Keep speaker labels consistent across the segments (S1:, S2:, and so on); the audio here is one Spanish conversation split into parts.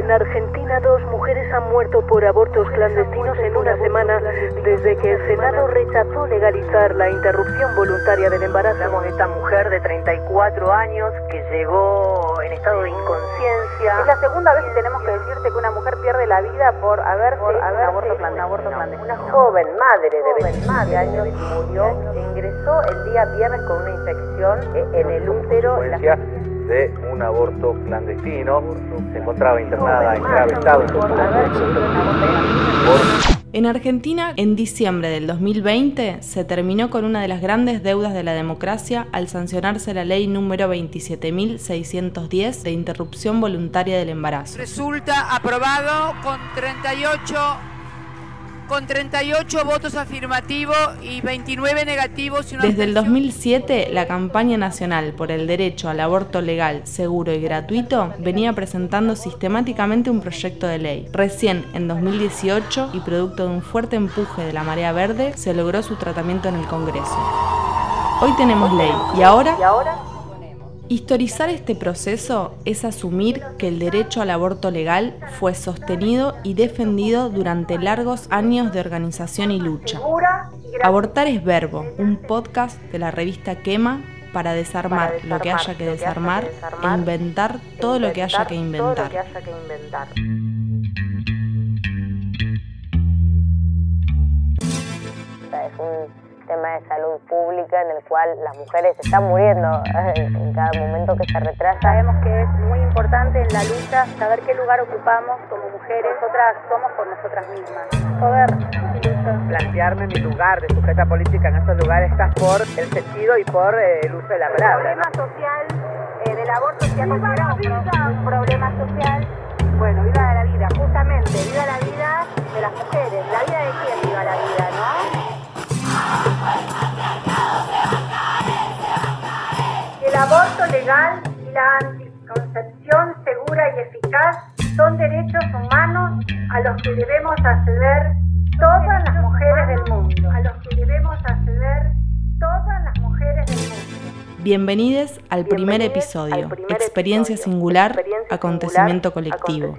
S1: En Argentina, dos mujeres han muerto por abortos clandestinos en una semana desde que el Senado rechazó legalizar la interrupción voluntaria del embarazo.
S2: Hablamos de esta mujer de 34 años que llegó en estado de inconsciencia.
S3: Es la segunda vez que tenemos que decirte que una mujer pierde la vida por haberse,
S2: por
S3: haberse
S2: aborto clandestino. Una joven madre de 20 años murió, ingresó el día viernes con una infección en el útero.
S4: De un aborto clandestino. Se encontraba internada en grave estado.
S5: En Argentina, en diciembre del 2020, se terminó con una de las grandes deudas de la democracia al sancionarse la ley número 27.610 de interrupción voluntaria del embarazo.
S6: Resulta aprobado con 38 con 38 votos afirmativos y 29 negativos.
S5: Desde el 2007, la campaña nacional por el derecho al aborto legal, seguro y gratuito venía presentando sistemáticamente un proyecto de ley. Recién en 2018, y producto de un fuerte empuje de la marea verde, se logró su tratamiento en el Congreso. Hoy tenemos ley. ¿Y ahora?
S2: ¿Y ahora?
S5: Historizar este proceso es asumir que el derecho al aborto legal fue sostenido y defendido durante largos años de organización y lucha. Abortar es Verbo, un podcast de la revista Quema para desarmar, lo que haya que desarmar, e inventar todo lo que haya que inventar.
S2: Tema de salud pública en el cual las mujeres están muriendo en cada momento que se retrasa.
S3: Sabemos que es muy importante en la lucha saber qué lugar ocupamos como mujeres. Nosotras somos por nosotras mismas. Poder
S7: plantearme mi lugar de sujeta política en estos lugares está por el sentido y por eh, el uso de la palabra.
S3: El problema social eh, del aborto se ha considerado un problema social.
S2: Bueno, viva la vida, justamente, viva la vida de las mujeres. ¿La vida
S3: aborto legal y la anticoncepción segura y eficaz son derechos humanos a los que debemos acceder todas las mujeres del mundo. A los que debemos acceder todas las mujeres del mundo.
S5: Bienvenidos al primer episodio, Experiencia Singular, acontecimiento colectivo.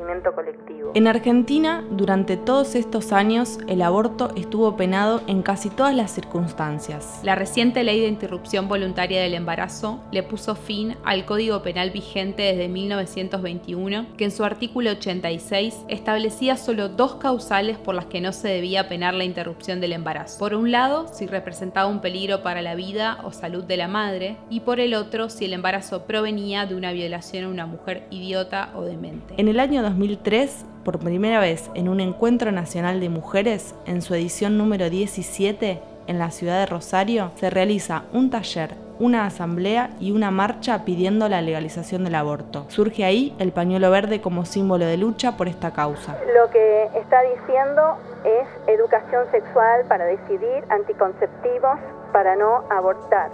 S5: En Argentina, durante todos estos años, el aborto estuvo penado en casi todas las circunstancias.
S8: La reciente ley de interrupción voluntaria del embarazo le puso fin al Código Penal vigente desde 1921, que en su artículo 86 establecía solo dos causales por las que no se debía penar la interrupción del embarazo. Por un lado, si representaba un peligro para la vida o salud de la madre, y por el otro, si el embarazo provenía de una violación a una mujer idiota o demente.
S5: En el año 2003, por primera vez en un encuentro nacional de mujeres, en su edición número 17, en la ciudad de Rosario, se realiza un taller, una asamblea y una marcha pidiendo la legalización del aborto. Surge ahí el pañuelo verde como símbolo de lucha por esta causa.
S3: Lo que está diciendo es educación sexual para decidir, anticonceptivos para no abortar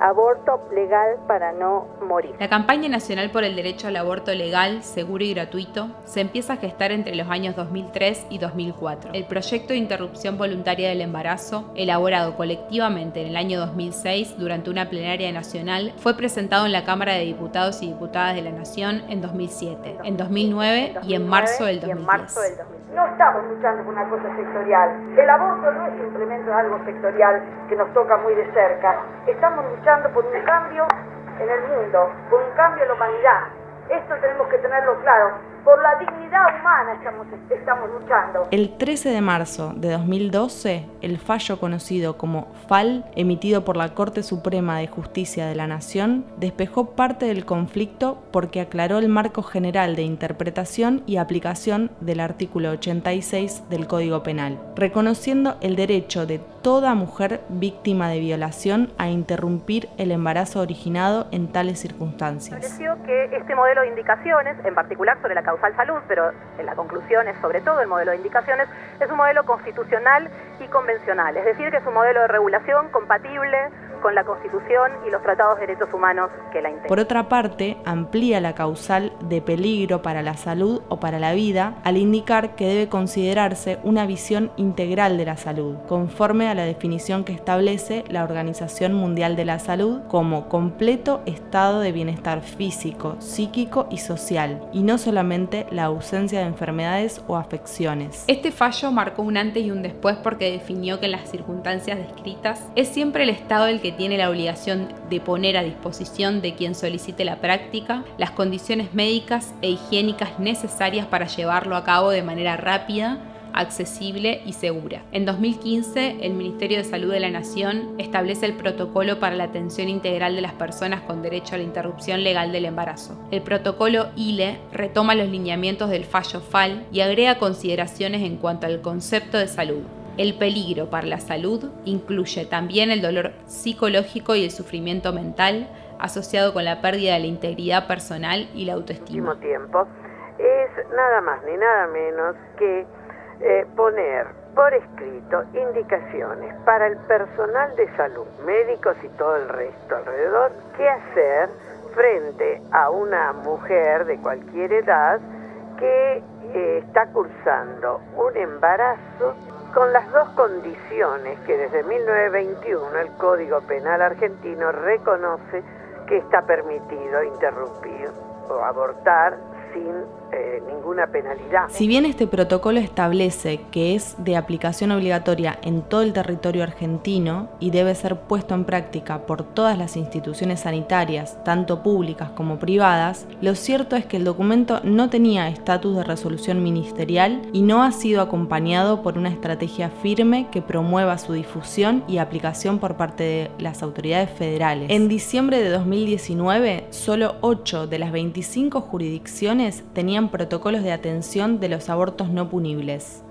S3: aborto legal para no morir.
S8: La campaña nacional por el derecho al aborto legal, seguro y gratuito se empieza a gestar entre los años 2003 y 2004. El proyecto de interrupción voluntaria del embarazo, elaborado colectivamente en el año 2006 durante una plenaria nacional, fue presentado en la Cámara de Diputados y Diputadas de la Nación en 2007, en 2009 y en marzo del 2010.
S3: No estamos luchando por una cosa sectorial. El aborto no es simplemente algo sectorial que nos toca muy de cerca. Estamos luchando por un cambio en el mundo, por un cambio en la humanidad. Esto tenemos que tenerlo claro. Por la dignidad humana estamos, estamos luchando.
S5: El 13 de marzo de 2012, el fallo conocido como FAL, emitido por la Corte Suprema de Justicia de la Nación, despejó parte del conflicto porque aclaró el marco general de interpretación y aplicación del artículo 86 del Código Penal, reconociendo el derecho de toda mujer víctima de violación a interrumpir el embarazo originado en tales circunstancias.
S3: Pareció que este modelo de indicaciones, en particular sobre la causal salud, pero en la conclusión es sobre todo el modelo de indicaciones, es un modelo constitucional y convencional, es decir, que es un modelo de regulación compatible
S1: con la Constitución y los tratados de derechos humanos que la integran.
S5: Por otra parte, amplía la causal de peligro para la salud o para la vida al indicar que debe considerarse una visión integral de la salud, conforme a la definición que establece la Organización Mundial de la Salud como completo estado de bienestar físico, psíquico y social, y no solamente la ausencia de enfermedades o afecciones.
S8: Este fallo marcó un antes y un después porque definió que en las circunstancias descritas es siempre el Estado el que tiene la obligación de poner a disposición de quien solicite la práctica las condiciones médicas e higiénicas necesarias para llevarlo a cabo de manera rápida accesible y segura. En 2015, el Ministerio de Salud de la Nación establece el protocolo para la atención integral de las personas con derecho a la interrupción legal del embarazo. El protocolo ILE retoma los lineamientos del fallo FAL y agrega consideraciones en cuanto al concepto de salud, el peligro para la salud incluye también el dolor psicológico y el sufrimiento mental asociado con la pérdida de la integridad personal y la autoestima.
S2: tiempo es nada más ni nada menos que eh, poner por escrito indicaciones para el personal de salud, médicos y todo el resto alrededor, qué hacer frente a una mujer de cualquier edad que eh, está cursando un embarazo con las dos condiciones que desde 1921 el Código Penal argentino reconoce que está permitido interrumpir o abortar sin eh, ninguna penalidad.
S5: Si bien este protocolo establece que es de aplicación obligatoria en todo el territorio argentino y debe ser puesto en práctica por todas las instituciones sanitarias, tanto públicas como privadas, lo cierto es que el documento no tenía estatus de resolución ministerial y no ha sido acompañado por una estrategia firme que promueva su difusión y aplicación por parte de las autoridades federales. En diciembre de 2019, solo 8 de las 25 jurisdicciones tenían protocolos de atención de los abortos no punibles.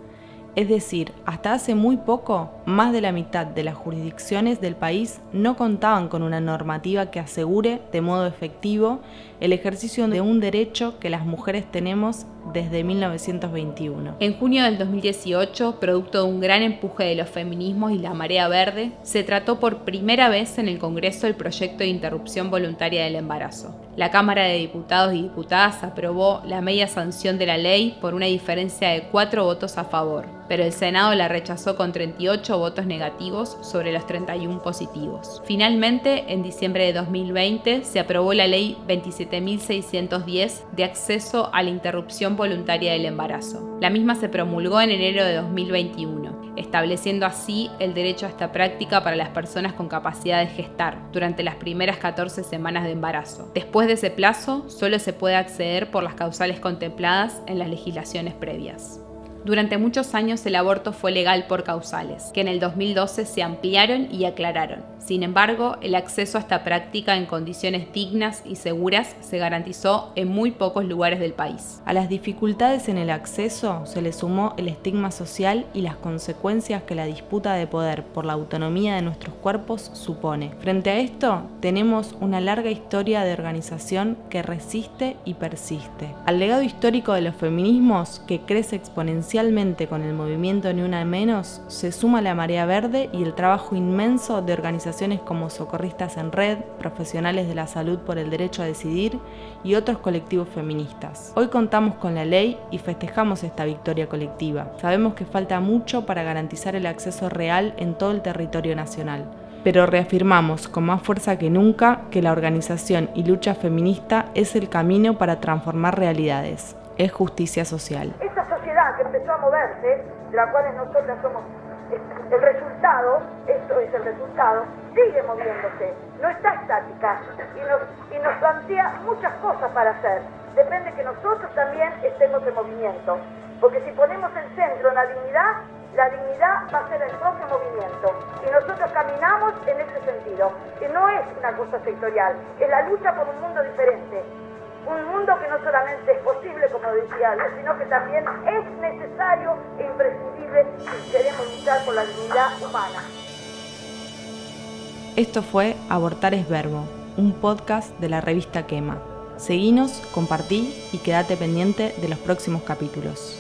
S5: Es decir, hasta hace muy poco, más de la mitad de las jurisdicciones del país no contaban con una normativa que asegure de modo efectivo el ejercicio de un derecho que las mujeres tenemos desde 1921.
S8: En junio del 2018, producto de un gran empuje de los feminismos y la marea verde, se trató por primera vez en el Congreso el proyecto de interrupción voluntaria del embarazo. La Cámara de Diputados y Diputadas aprobó la media sanción de la ley por una diferencia de cuatro votos a favor, pero el Senado la rechazó con 38 votos negativos sobre los 31 positivos. Finalmente, en diciembre de 2020, se aprobó la ley 27.610 de acceso a la interrupción voluntaria del embarazo. La misma se promulgó en enero de 2021, estableciendo así el derecho a esta práctica para las personas con capacidad de gestar durante las primeras 14 semanas de embarazo. Después de ese plazo, solo se puede acceder por las causales contempladas en las legislaciones previas. Durante muchos años el aborto fue legal por causales, que en el 2012 se ampliaron y aclararon. Sin embargo, el acceso a esta práctica en condiciones dignas y seguras se garantizó en muy pocos lugares del país.
S5: A las dificultades en el acceso se le sumó el estigma social y las consecuencias que la disputa de poder por la autonomía de nuestros cuerpos supone. Frente a esto, tenemos una larga historia de organización que resiste y persiste. Al legado histórico de los feminismos, que crece exponencialmente con el movimiento Ni Una Menos, se suma la marea verde y el trabajo inmenso de organizaciones como Socorristas en Red, Profesionales de la Salud por el Derecho a Decidir y otros colectivos feministas. Hoy contamos con la ley y festejamos esta victoria colectiva. Sabemos que falta mucho para garantizar el acceso real en todo el territorio nacional pero reafirmamos con más fuerza que nunca que la organización y lucha feminista es el camino para transformar realidades. Es justicia social.
S3: A moverse, de la cual nosotras somos el resultado, esto es el resultado, sigue moviéndose, no está estática y nos, y nos plantea muchas cosas para hacer. Depende que nosotros también estemos en movimiento, porque si ponemos el centro en la dignidad, la dignidad va a ser el propio movimiento. Y nosotros caminamos en ese sentido, que no es una cosa sectorial, es la lucha por un mundo diferente. Un mundo que no solamente es posible, como decía sino que también es necesario e imprescindible si queremos luchar por la dignidad humana.
S5: Esto fue Abortar es Verbo, un podcast de la revista Quema. Seguinos, compartí y quédate pendiente de los próximos capítulos.